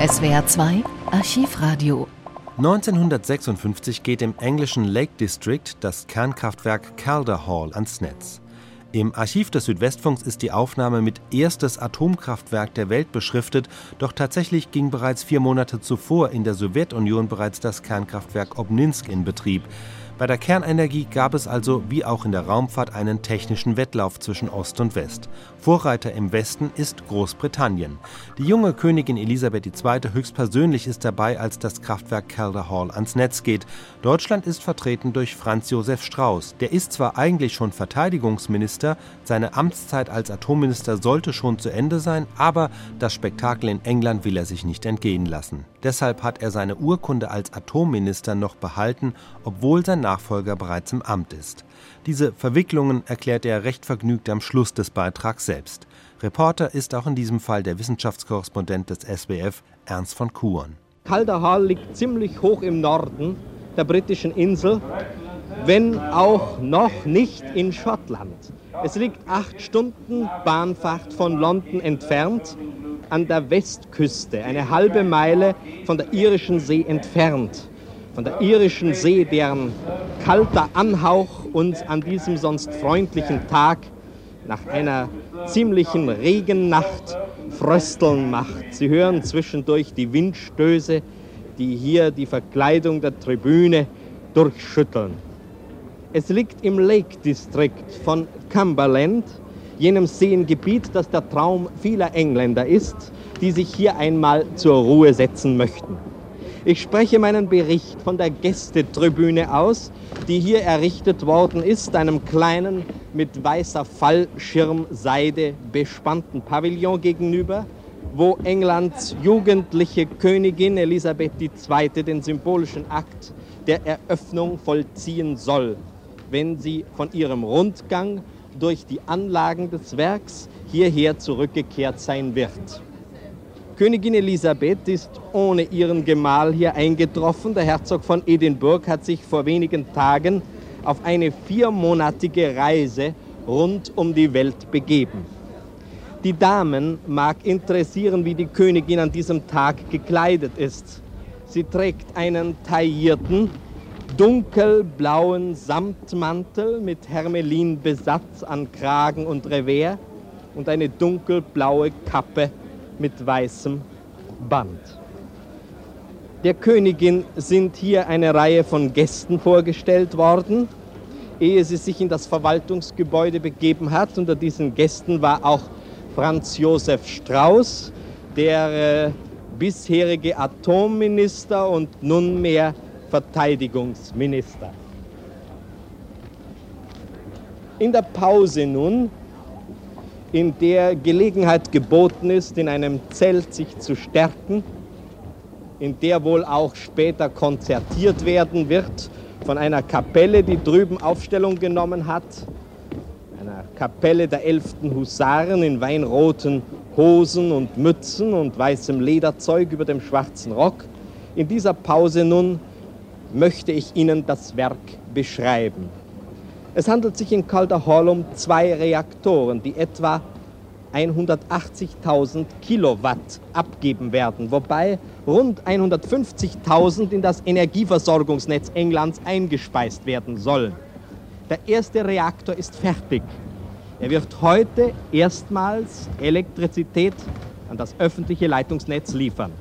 SWR 2 Archivradio 1956 geht im englischen Lake District das Kernkraftwerk Calder Hall ans Netz. Im Archiv des Südwestfunks ist die Aufnahme mit erstes Atomkraftwerk der Welt beschriftet, doch tatsächlich ging bereits vier Monate zuvor in der Sowjetunion bereits das Kernkraftwerk Obninsk in Betrieb. Bei der Kernenergie gab es also wie auch in der Raumfahrt einen technischen Wettlauf zwischen Ost und West. Vorreiter im Westen ist Großbritannien. Die junge Königin Elisabeth II. höchstpersönlich ist dabei, als das Kraftwerk Calder Hall ans Netz geht. Deutschland ist vertreten durch Franz Josef Strauß. Der ist zwar eigentlich schon Verteidigungsminister, seine Amtszeit als Atomminister sollte schon zu Ende sein, aber das Spektakel in England will er sich nicht entgehen lassen. Deshalb hat er seine Urkunde als Atomminister noch behalten, obwohl sein Nachfolger bereits im Amt ist. Diese Verwicklungen erklärt er recht vergnügt am Schluss des Beitrags selbst. Reporter ist auch in diesem Fall der Wissenschaftskorrespondent des SWF, Ernst von Kuhn. Calder Hall liegt ziemlich hoch im Norden der britischen Insel, wenn auch noch nicht in Schottland. Es liegt acht Stunden Bahnfahrt von London entfernt an der Westküste, eine halbe Meile von der irischen See entfernt. Von der irischen See, deren kalter Anhauch uns an diesem sonst freundlichen Tag nach einer ziemlichen Regennacht frösteln macht. Sie hören zwischendurch die Windstöße, die hier die Verkleidung der Tribüne durchschütteln. Es liegt im Lake District von Cumberland, jenem Seengebiet, das der Traum vieler Engländer ist, die sich hier einmal zur Ruhe setzen möchten. Ich spreche meinen Bericht von der Gästetribüne aus, die hier errichtet worden ist, einem kleinen, mit weißer Fallschirmseide bespannten Pavillon gegenüber, wo Englands jugendliche Königin Elisabeth II. den symbolischen Akt der Eröffnung vollziehen soll, wenn sie von ihrem Rundgang durch die Anlagen des Werks hierher zurückgekehrt sein wird. Königin Elisabeth ist ohne ihren Gemahl hier eingetroffen. Der Herzog von Edinburgh hat sich vor wenigen Tagen auf eine viermonatige Reise rund um die Welt begeben. Die Damen mag interessieren, wie die Königin an diesem Tag gekleidet ist. Sie trägt einen taillierten, dunkelblauen Samtmantel mit Hermelinbesatz an Kragen und Revers und eine dunkelblaue Kappe mit weißem Band. Der Königin sind hier eine Reihe von Gästen vorgestellt worden, ehe sie sich in das Verwaltungsgebäude begeben hat. Unter diesen Gästen war auch Franz Josef Strauß, der äh, bisherige Atomminister und nunmehr Verteidigungsminister. In der Pause nun, in der Gelegenheit geboten ist, in einem Zelt sich zu stärken, in der wohl auch später konzertiert werden wird von einer Kapelle, die drüben Aufstellung genommen hat, einer Kapelle der 11. Husaren in weinroten Hosen und Mützen und weißem Lederzeug über dem schwarzen Rock. In dieser Pause nun möchte ich Ihnen das Werk beschreiben. Es handelt sich in Calder Hall um zwei Reaktoren, die etwa 180.000 Kilowatt abgeben werden, wobei rund 150.000 in das Energieversorgungsnetz Englands eingespeist werden sollen. Der erste Reaktor ist fertig. Er wird heute erstmals Elektrizität an das öffentliche Leitungsnetz liefern.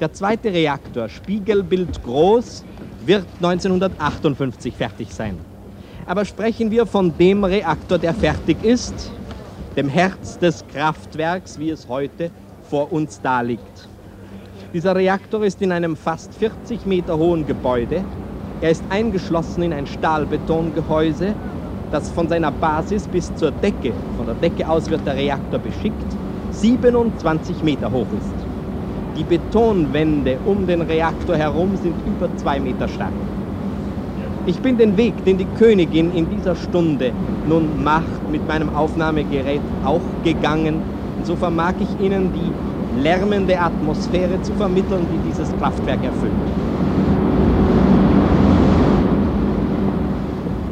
Der zweite Reaktor, Spiegelbild groß, wird 1958 fertig sein. Aber sprechen wir von dem Reaktor, der fertig ist, dem Herz des Kraftwerks, wie es heute vor uns da liegt. Dieser Reaktor ist in einem fast 40 Meter hohen Gebäude. Er ist eingeschlossen in ein Stahlbetongehäuse, das von seiner Basis bis zur Decke, von der Decke aus wird der Reaktor beschickt, 27 Meter hoch ist. Die Betonwände um den Reaktor herum sind über zwei Meter stark. Ich bin den Weg, den die Königin in dieser Stunde nun macht, mit meinem Aufnahmegerät auch gegangen. Und so vermag ich Ihnen die lärmende Atmosphäre zu vermitteln, die dieses Kraftwerk erfüllt.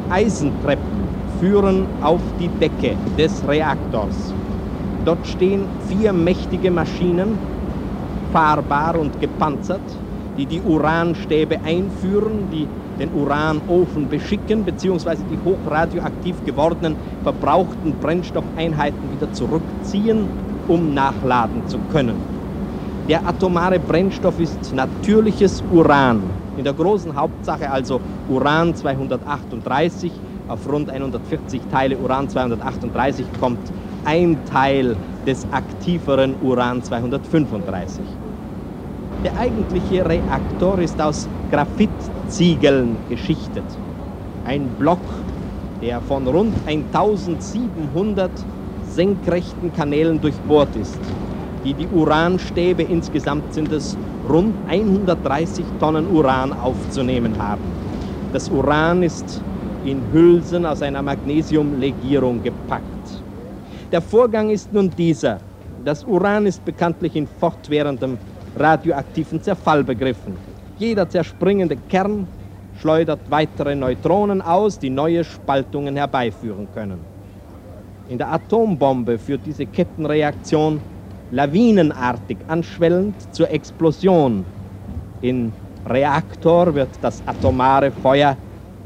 Eisentreppen führen auf die Decke des Reaktors. Dort stehen vier mächtige Maschinen, unbefahrbar und gepanzert, die die Uranstäbe einführen, die den Uranofen beschicken, beziehungsweise die hochradioaktiv gewordenen verbrauchten Brennstoffeinheiten wieder zurückziehen, um nachladen zu können. Der atomare Brennstoff ist natürliches Uran, in der großen Hauptsache also Uran 238, auf rund 140 Teile Uran 238 kommt ein Teil des aktiveren Uran 235. Der eigentliche Reaktor ist aus Graphitziegeln geschichtet. Ein Block, der von rund 1700 senkrechten Kanälen durchbohrt ist. Die, die Uranstäbe insgesamt sind es rund 130 Tonnen Uran aufzunehmen haben. Das Uran ist in Hülsen aus einer Magnesiumlegierung gepackt. Der Vorgang ist nun dieser. Das Uran ist bekanntlich in fortwährendem radioaktiven Zerfall begriffen. Jeder zerspringende Kern schleudert weitere Neutronen aus, die neue Spaltungen herbeiführen können. In der Atombombe führt diese Kettenreaktion lawinenartig anschwellend zur Explosion. Im Reaktor wird das atomare Feuer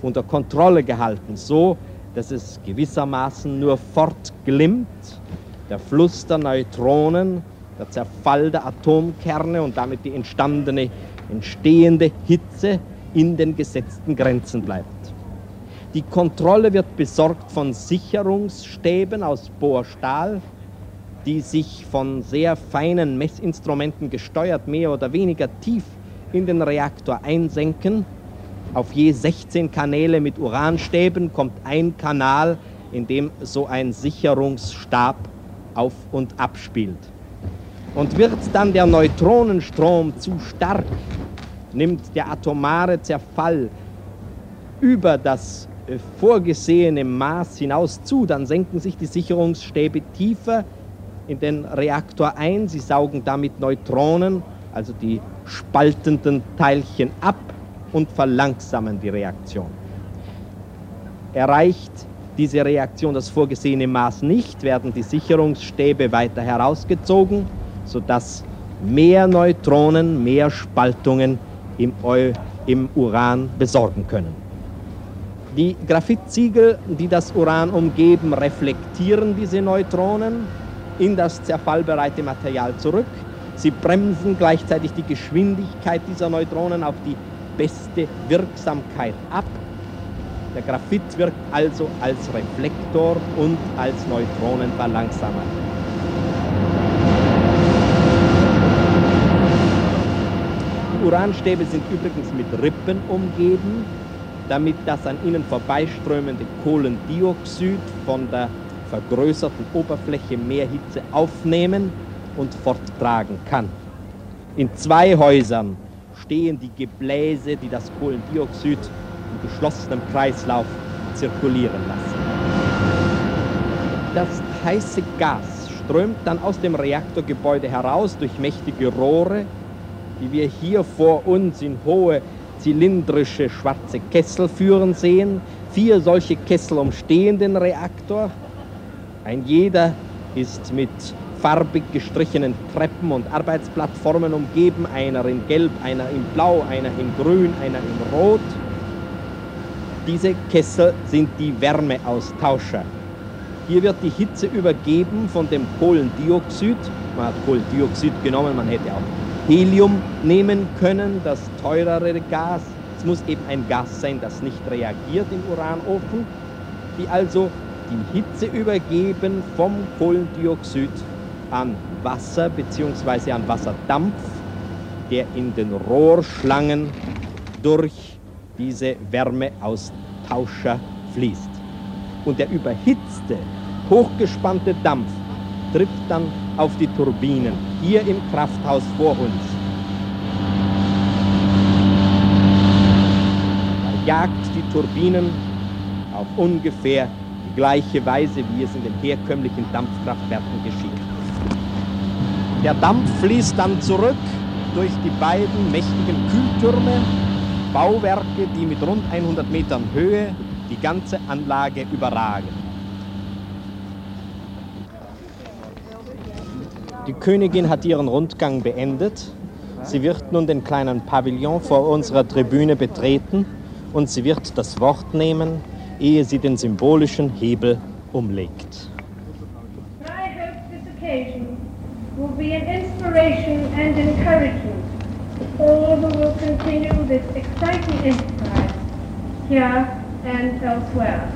unter Kontrolle gehalten, so dass es gewissermaßen nur fortglimmt, der Fluss der Neutronen, der Zerfall der Atomkerne und damit die entstandene, entstehende Hitze in den gesetzten Grenzen bleibt. Die Kontrolle wird besorgt von Sicherungsstäben aus Bohrstahl, die sich von sehr feinen Messinstrumenten gesteuert mehr oder weniger tief in den Reaktor einsenken auf je 16 Kanäle mit Uranstäben kommt ein Kanal, in dem so ein Sicherungsstab auf und abspielt. Und wird dann der Neutronenstrom zu stark, nimmt der atomare Zerfall über das äh, vorgesehene Maß hinaus zu, dann senken sich die Sicherungsstäbe tiefer in den Reaktor ein, sie saugen damit Neutronen, also die spaltenden Teilchen ab und verlangsamen die Reaktion. Erreicht diese Reaktion das vorgesehene Maß nicht, werden die Sicherungsstäbe weiter herausgezogen, sodass mehr Neutronen, mehr Spaltungen im, Eu im Uran besorgen können. Die Graphitsiegel, die das Uran umgeben, reflektieren diese Neutronen in das zerfallbereite Material zurück. Sie bremsen gleichzeitig die Geschwindigkeit dieser Neutronen auf die beste Wirksamkeit ab. Der Graphit wirkt also als Reflektor und als Neutronenverlangsamer. Die Uranstäbe sind übrigens mit Rippen umgeben, damit das an ihnen vorbeiströmende Kohlendioxid von der vergrößerten Oberfläche mehr Hitze aufnehmen und forttragen kann. In zwei Häusern stehen die Gebläse, die das Kohlendioxid im geschlossenen Kreislauf zirkulieren lassen. Das heiße Gas strömt dann aus dem Reaktorgebäude heraus durch mächtige Rohre, die wir hier vor uns in hohe zylindrische schwarze Kessel führen sehen. Vier solche Kessel umstehen den Reaktor. Ein jeder ist mit farbig gestrichenen Treppen und Arbeitsplattformen umgeben, einer in Gelb, einer in Blau, einer in Grün, einer in Rot. Diese Kessel sind die Wärmeaustauscher. Hier wird die Hitze übergeben von dem Kohlendioxid. Man hat Kohlendioxid genommen, man hätte auch Helium nehmen können, das teurere Gas. Es muss eben ein Gas sein, das nicht reagiert im Uranofen, die also die Hitze übergeben vom Kohlendioxid an Wasser bzw. an Wasserdampf, der in den Rohrschlangen durch diese Wärmeaustauscher fließt. Und der überhitzte, hochgespannte Dampf trifft dann auf die Turbinen hier im Krafthaus vor uns. Da jagt die Turbinen auf ungefähr die gleiche Weise, wie es in den herkömmlichen Dampfkraftwerken geschieht. Der Dampf fließt dann zurück durch die beiden mächtigen Kühltürme, Bauwerke, die mit rund 100 Metern Höhe die ganze Anlage überragen. Die Königin hat ihren Rundgang beendet. Sie wird nun den kleinen Pavillon vor unserer Tribüne betreten und sie wird das Wort nehmen, ehe sie den symbolischen Hebel umlegt. Inspiration and encouragement to all who will continue this exciting enterprise here and elsewhere.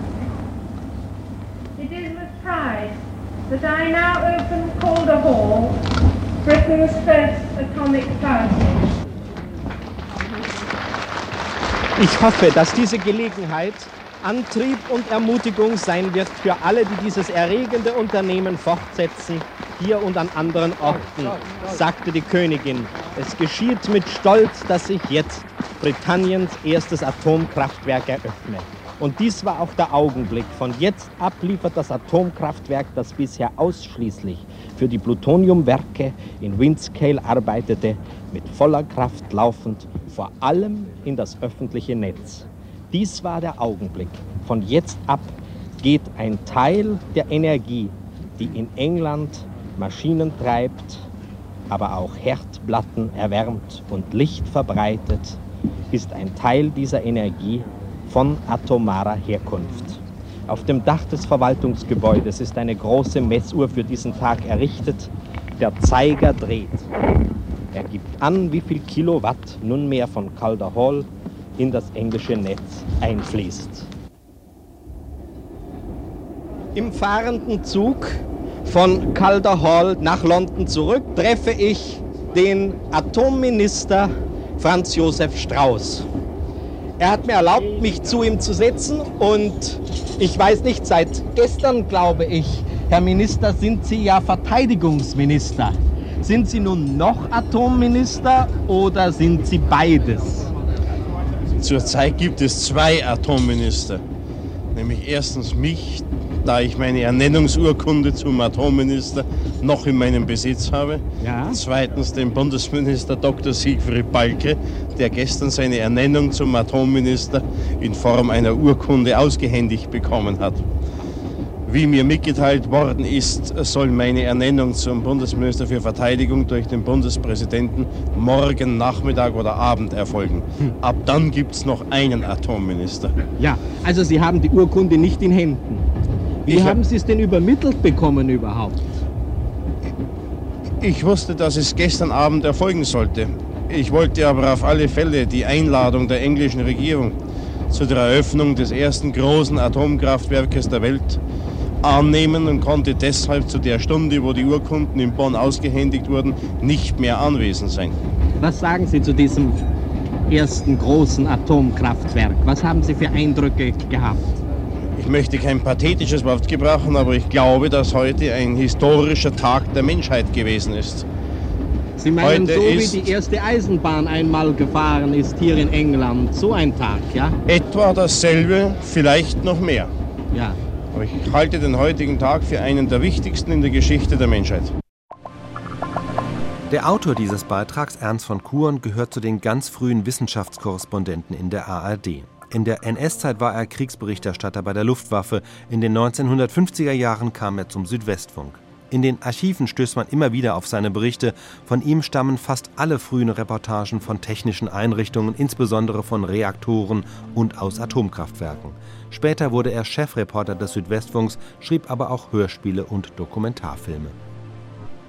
It is with pride that I now open Calder Hall, Britain's first atomic power station. Ich hoffe, dass diese Gelegenheit Antrieb und Ermutigung sein wird für alle, die dieses erregende Unternehmen fortsetzen, hier und an anderen Orten, sagte die Königin. Es geschieht mit Stolz, dass ich jetzt Britanniens erstes Atomkraftwerk eröffne. Und dies war auch der Augenblick. Von jetzt ab liefert das Atomkraftwerk, das bisher ausschließlich für die Plutoniumwerke in Windscale arbeitete, mit voller Kraft laufend, vor allem in das öffentliche Netz. Dies war der Augenblick. Von jetzt ab geht ein Teil der Energie, die in England Maschinen treibt, aber auch Herdplatten erwärmt und Licht verbreitet, ist ein Teil dieser Energie von atomarer Herkunft. Auf dem Dach des Verwaltungsgebäudes ist eine große Messuhr für diesen Tag errichtet. Der Zeiger dreht. Er gibt an, wie viel Kilowatt nunmehr von Calder Hall in das englische Netz einfließt. Im fahrenden Zug von Calder Hall nach London zurück treffe ich den Atomminister Franz Josef Strauß. Er hat mir erlaubt, mich zu ihm zu setzen und ich weiß nicht, seit gestern glaube ich, Herr Minister, sind Sie ja Verteidigungsminister. Sind Sie nun noch Atomminister oder sind Sie beides? Zurzeit gibt es zwei Atomminister. Nämlich erstens mich, da ich meine Ernennungsurkunde zum Atomminister noch in meinem Besitz habe. Ja. Zweitens den Bundesminister Dr. Siegfried Balke, der gestern seine Ernennung zum Atomminister in Form einer Urkunde ausgehändigt bekommen hat. Wie mir mitgeteilt worden ist, soll meine Ernennung zum Bundesminister für Verteidigung durch den Bundespräsidenten morgen Nachmittag oder Abend erfolgen. Ab dann gibt es noch einen Atomminister. Ja, also Sie haben die Urkunde nicht in Händen. Wie Ich hab- haben Sie es denn übermittelt bekommen überhaupt? Ich wusste, dass es gestern Abend erfolgen sollte. Ich wollte aber auf alle Fälle die Einladung der englischen Regierung zu der Eröffnung des ersten großen Atomkraftwerkes der Welt annehmen und konnte deshalb zu der Stunde, wo die Urkunden in Bonn ausgehändigt wurden, nicht mehr anwesend sein. Was sagen Sie zu diesem ersten großen Atomkraftwerk? Was haben Sie für Eindrücke gehabt? Ich möchte kein pathetisches Wort gebrauchen, aber ich glaube, dass heute ein historischer Tag der Menschheit gewesen ist. Sie meinen, Heute so wie die erste Eisenbahn einmal gefahren ist hier in England, so ein Tag, ja? Etwa dasselbe, vielleicht noch mehr. Ja. Aber ich halte den heutigen Tag für einen der wichtigsten in der Geschichte der Menschheit. Der Autor dieses Beitrags, Ernst von Kuhn, gehört zu den ganz frühen Wissenschaftskorrespondenten in der ARD. In der NS-Zeit war er Kriegsberichterstatter bei der Luftwaffe. In den 1950er Jahren kam er zum Südwestfunk. In den Archiven stößt man immer wieder auf seine Berichte. Von ihm stammen fast alle frühen Reportagen von technischen Einrichtungen, insbesondere von Reaktoren und aus Atomkraftwerken. Später wurde er Chefreporter des Südwestfunks, schrieb aber auch Hörspiele und Dokumentarfilme.